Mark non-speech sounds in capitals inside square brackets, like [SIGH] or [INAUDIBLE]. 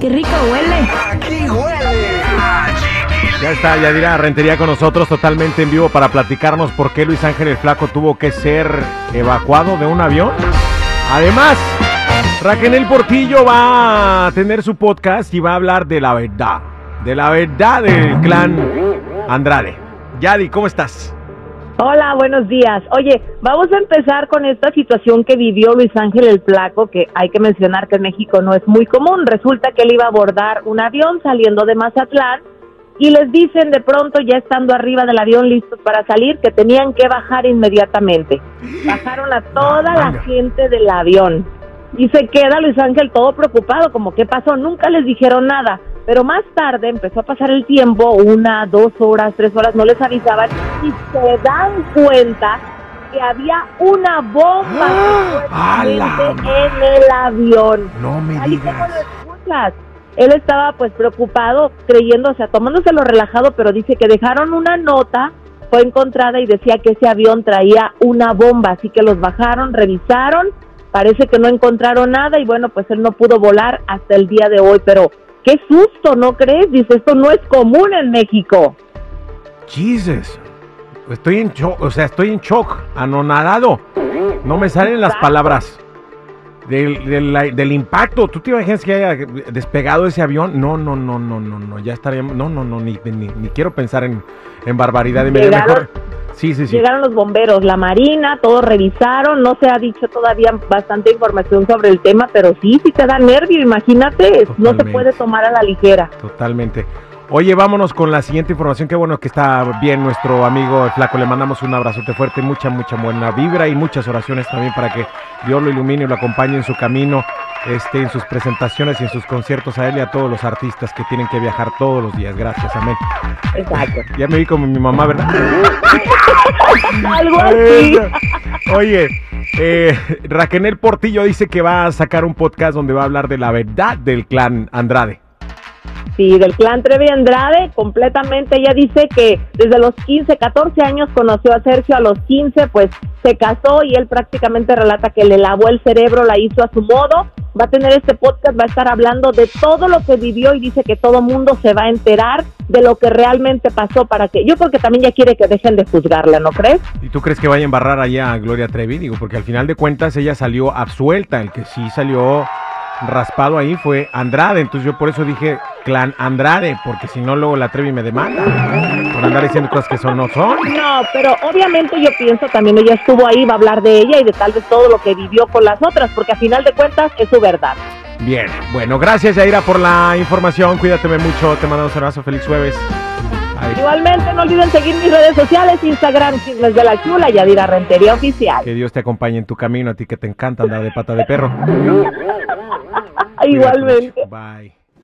qué rico huele. Aquí huele a Ya está Yadira Rentería con nosotros totalmente en vivo para platicarnos por qué Luis Ángel el Flaco tuvo que ser evacuado de un avión. Además, Raquel Portillo va a tener su podcast y va a hablar de la verdad, de la verdad del clan Andrade. Yadi, ¿cómo estás? Hola, buenos días. Oye, vamos a empezar con esta situación que vivió Luis Ángel el Flaco, que hay que mencionar que en México no es muy común. Resulta que él iba a abordar un avión saliendo de Mazatlán y les dicen de pronto, ya estando arriba del avión listos para salir, que tenían que bajar inmediatamente. Bajaron a toda la gente del avión. Y se queda Luis Ángel todo preocupado, como qué pasó, nunca les dijeron nada. Pero más tarde empezó a pasar el tiempo, una, dos horas, tres horas, no les avisaban y se dan cuenta que había una bomba ¡Ah! en el avión. No me Ahí digas. lo escuchas. Él estaba pues preocupado, creyendo, o sea, tomándoselo relajado, pero dice que dejaron una nota, fue encontrada y decía que ese avión traía una bomba, así que los bajaron, revisaron, parece que no encontraron nada y bueno, pues él no pudo volar hasta el día de hoy, pero qué susto, ¿no crees? Dice, esto no es común en México. Jesus. Estoy en shock, o sea, estoy en shock, anonadado. No me salen las palabras. Del, del- del impacto, ¿tú te imaginas que haya despegado ese avión? No, no, no, no, no, no, ya estaríamos, no, no, no, ni, ni, ni quiero pensar en, en barbaridad y. Llegaron- Mejor, sí, sí, sí. Llegaron los bomberos, la marina, todos revisaron, no se ha dicho todavía bastante información sobre el tema, pero sí, sí te da nervio, imagínate, no se Totalmente. puede tomar a la ligera. Totalmente. Oye, vámonos con la siguiente información. Qué bueno que está bien nuestro amigo el Flaco. Le mandamos un abrazote fuerte, mucha, mucha buena vibra y muchas oraciones también para que Dios lo ilumine y lo acompañe en su camino, este, en sus presentaciones y en sus conciertos a él y a todos los artistas que tienen que viajar todos los días. Gracias, amén. Exacto. [LAUGHS] Ya me vi como mi mamá, ¿verdad? [LAUGHS] Algo así. [LAUGHS] Oye, eh, Raquel Portillo dice que va a sacar un podcast donde va a hablar de la verdad del clan Andrade. Sí, del clan Trevi Andrade, completamente. Ella dice que desde los 15, 14 años conoció a Sergio, a los 15 pues se casó y él prácticamente relata que le lavó el cerebro, la hizo a su modo. Va a tener este podcast, va a estar hablando de todo lo que vivió y dice que todo mundo se va a enterar de lo que realmente pasó para que, yo creo que también ya quiere que dejen de juzgarla, ¿no crees? ¿Y tú crees que vaya a embarrar allá a Gloria Trevi? Digo, porque al final de cuentas ella salió absuelta. El que sí salió raspado ahí fue Andrade. Entonces yo por eso dije clan Andrade, porque si no luego la Trevi me demanda. Por andar diciendo cosas que son no son. No, pero obviamente yo pienso también ella estuvo ahí, va a hablar de ella y de tal vez todo lo que vivió con las otras, porque a final de cuentas es su verdad. Bien, bueno, gracias Yaira por la información. Cuídateme mucho. Te mandamos un abrazo. Feliz jueves. Igualmente no olviden seguir mis redes sociales, Instagram, Chismes de la Chula, Yadira Rentería Oficial. que Dios te acompañe en tu camino. A ti que te encanta andar de pata de perro. [LAUGHS] Igualmente. Bye.